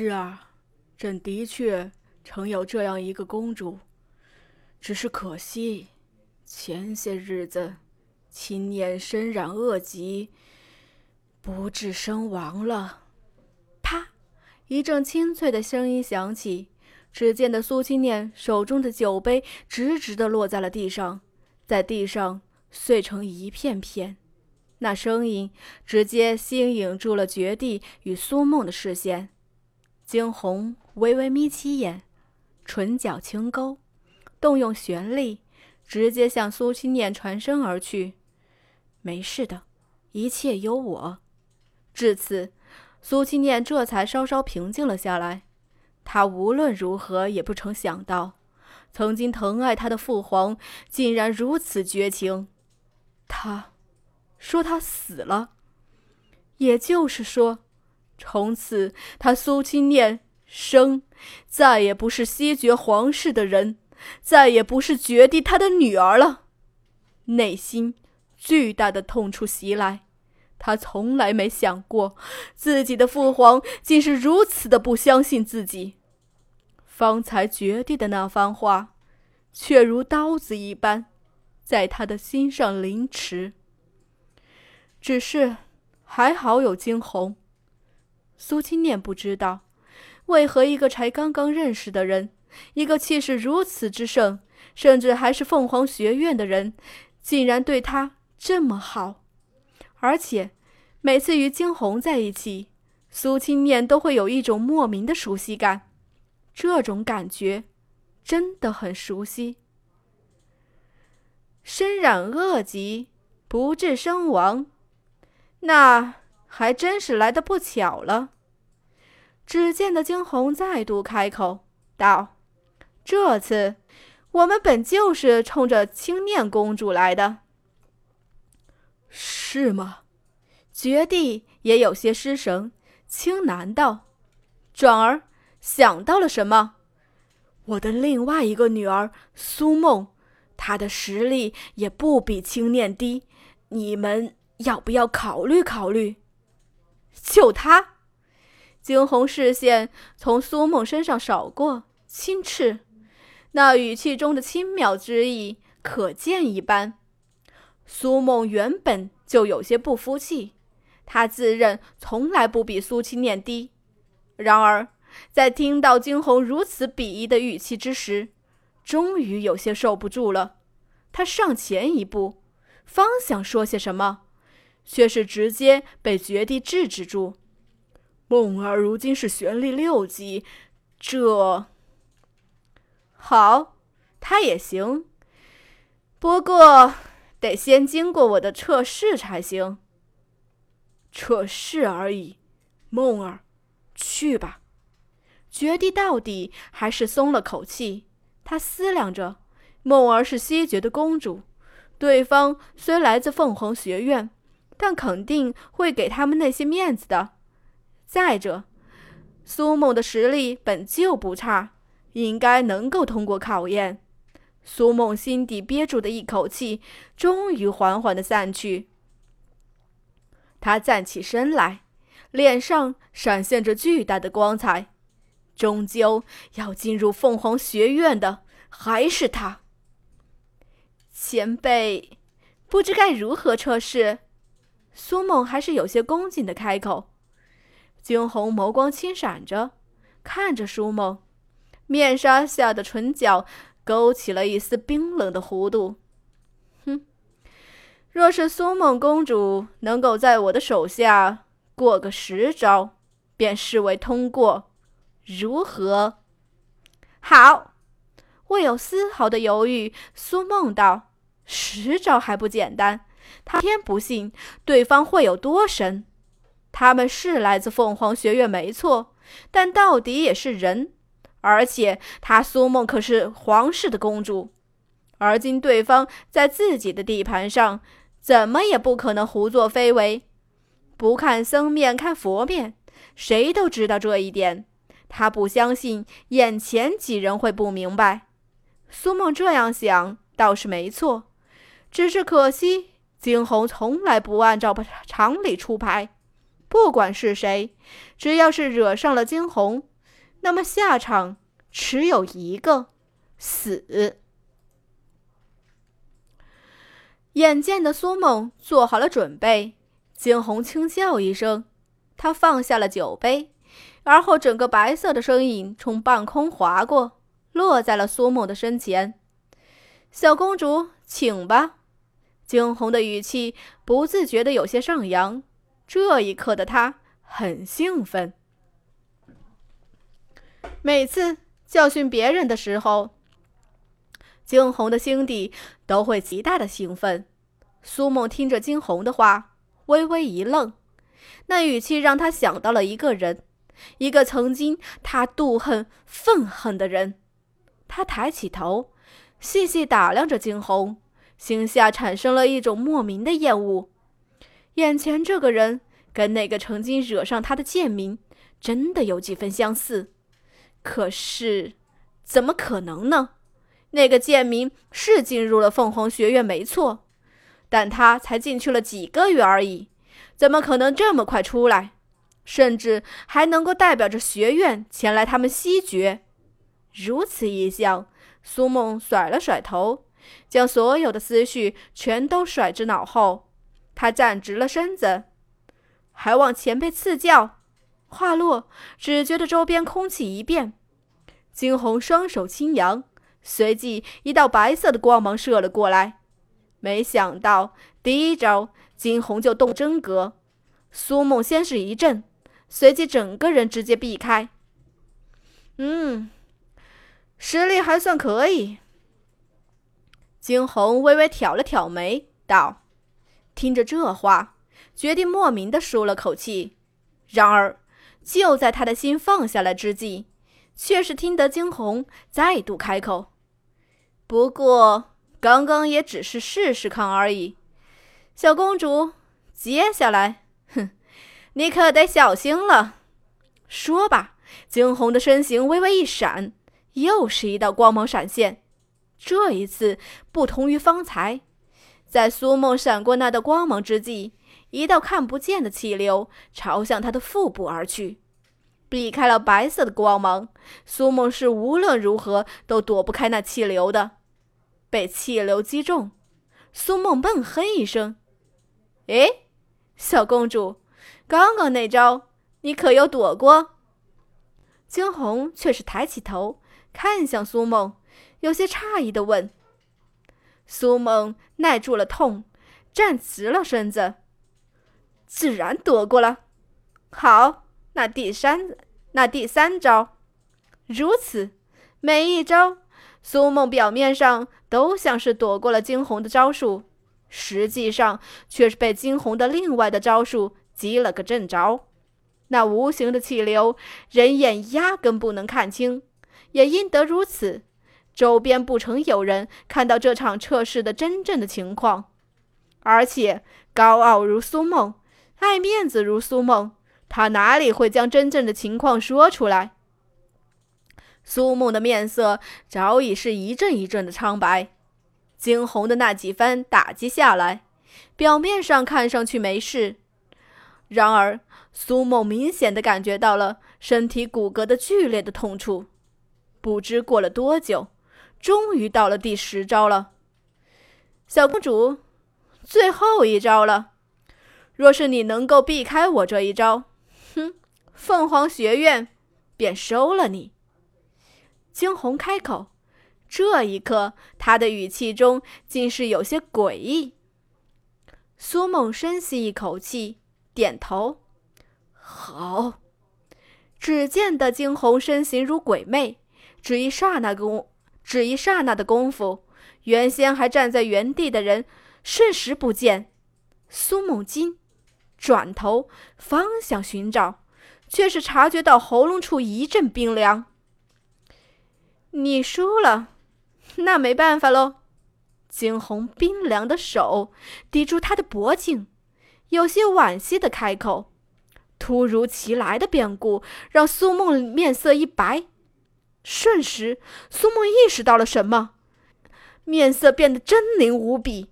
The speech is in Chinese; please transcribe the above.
是啊，朕的确曾有这样一个公主，只是可惜，前些日子青念身染恶疾，不治身亡了。啪！一阵清脆的声音响起，只见的苏青念手中的酒杯直直的落在了地上，在地上碎成一片片。那声音直接吸引住了绝地与苏梦的视线。惊鸿微微眯起眼，唇角轻勾，动用玄力，直接向苏青念传声而去。没事的，一切有我。至此，苏青念这才稍稍平静了下来。他无论如何也不曾想到，曾经疼爱他的父皇竟然如此绝情。他。说他死了，也就是说，从此他苏青念生再也不是西决皇室的人，再也不是绝地他的女儿了。内心巨大的痛楚袭来，他从来没想过自己的父皇竟是如此的不相信自己。方才绝地的那番话，却如刀子一般，在他的心上凌迟。只是，还好有惊鸿。苏青念不知道，为何一个才刚刚认识的人，一个气势如此之盛，甚至还是凤凰学院的人，竟然对他这么好。而且，每次与惊鸿在一起，苏青念都会有一种莫名的熟悉感。这种感觉，真的很熟悉。身染恶疾，不治身亡。那还真是来的不巧了。只见的惊鸿再度开口道：“这次我们本就是冲着青念公主来的，是吗？”绝地也有些失神，青难道转而想到了什么？我的另外一个女儿苏梦，她的实力也不比青念低，你们。要不要考虑考虑？就他，惊鸿视线从苏梦身上扫过，轻斥，那语气中的轻蔑之意可见一斑。苏梦原本就有些不服气，他自认从来不比苏青念低，然而在听到惊鸿如此鄙夷的语气之时，终于有些受不住了。他上前一步，方想说些什么。却是直接被绝地制止住。梦儿如今是玄力六级，这好，他也行。不过得先经过我的测试才行。测试而已，梦儿，去吧。绝地到底还是松了口气。他思量着，梦儿是西绝的公主，对方虽来自凤凰学院。但肯定会给他们那些面子的。再者，苏梦的实力本就不差，应该能够通过考验。苏梦心底憋住的一口气，终于缓缓的散去。他站起身来，脸上闪现着巨大的光彩。终究要进入凤凰学院的还是他。前辈，不知该如何测试。苏梦还是有些恭敬的开口，惊鸿眸光轻闪着，看着苏梦，面纱下的唇角勾起了一丝冰冷的弧度。哼，若是苏梦公主能够在我的手下过个十招，便视为通过，如何？好，未有丝毫的犹豫，苏梦道：“十招还不简单。”他偏不信对方会有多神。他们是来自凤凰学院，没错，但到底也是人。而且他苏梦可是皇室的公主，而今对方在自己的地盘上，怎么也不可能胡作非为。不看僧面看佛面，谁都知道这一点。他不相信眼前几人会不明白。苏梦这样想倒是没错，只是可惜。惊鸿从来不按照常理出牌，不管是谁，只要是惹上了惊鸿，那么下场只有一个死。眼见的苏梦做好了准备，惊鸿轻笑一声，他放下了酒杯，而后整个白色的身影从半空划过，落在了苏梦的身前。小公主，请吧。惊鸿的语气不自觉的有些上扬，这一刻的他很兴奋。每次教训别人的时候，惊鸿的心底都会极大的兴奋。苏梦听着惊鸿的话，微微一愣，那语气让他想到了一个人，一个曾经他妒恨、愤恨的人。他抬起头，细细打量着惊鸿。心下产生了一种莫名的厌恶，眼前这个人跟那个曾经惹上他的贱民真的有几分相似，可是怎么可能呢？那个贱民是进入了凤凰学院，没错，但他才进去了几个月而已，怎么可能这么快出来？甚至还能够代表着学院前来他们西决？如此一想，苏梦甩了甩头。将所有的思绪全都甩至脑后，他站直了身子，还望前辈赐教。话落，只觉得周边空气一变，惊鸿双手轻扬，随即一道白色的光芒射了过来。没想到第一招，惊鸿就动真格。苏梦先是一震，随即整个人直接避开。嗯，实力还算可以。惊鸿微微挑了挑眉，道：“听着这话，决定莫名的舒了口气。然而，就在他的心放下来之际，却是听得惊鸿再度开口：‘不过，刚刚也只是试试看而已。’小公主，接下来，哼，你可得小心了。”说罢，惊鸿的身形微微一闪，又是一道光芒闪现。这一次不同于方才，在苏梦闪过那道光芒之际，一道看不见的气流朝向他的腹部而去，避开了白色的光芒。苏梦是无论如何都躲不开那气流的，被气流击中。苏梦闷哼一声：“诶，小公主，刚刚那招你可有躲过？”惊鸿却是抬起头看向苏梦。有些诧异的问：“苏梦耐住了痛，站直了身子，自然躲过了。好，那第三，那第三招，如此，每一招，苏梦表面上都像是躲过了惊鸿的招数，实际上却是被惊鸿的另外的招数击了个正着。那无形的气流，人眼压根不能看清，也因得如此。”周边不曾有人看到这场测试的真正的情况，而且高傲如苏梦，爱面子如苏梦，他哪里会将真正的情况说出来？苏梦的面色早已是一阵一阵的苍白，惊鸿的那几番打击下来，表面上看上去没事，然而苏梦明显的感觉到了身体骨骼的剧烈的痛楚，不知过了多久。终于到了第十招了，小公主，最后一招了。若是你能够避开我这一招，哼，凤凰学院便收了你。惊鸿开口，这一刻他的语气中竟是有些诡异。苏梦深吸一口气，点头，好。只见的惊鸿身形如鬼魅，只一刹那功。只一刹那的功夫，原先还站在原地的人瞬时不见。苏梦金转头方向寻找，却是察觉到喉咙处一阵冰凉。你输了，那没办法喽。惊鸿冰凉的手抵住他的脖颈，有些惋惜的开口。突如其来的变故让苏梦面色一白。瞬时，苏梦意识到了什么，面色变得狰狞无比。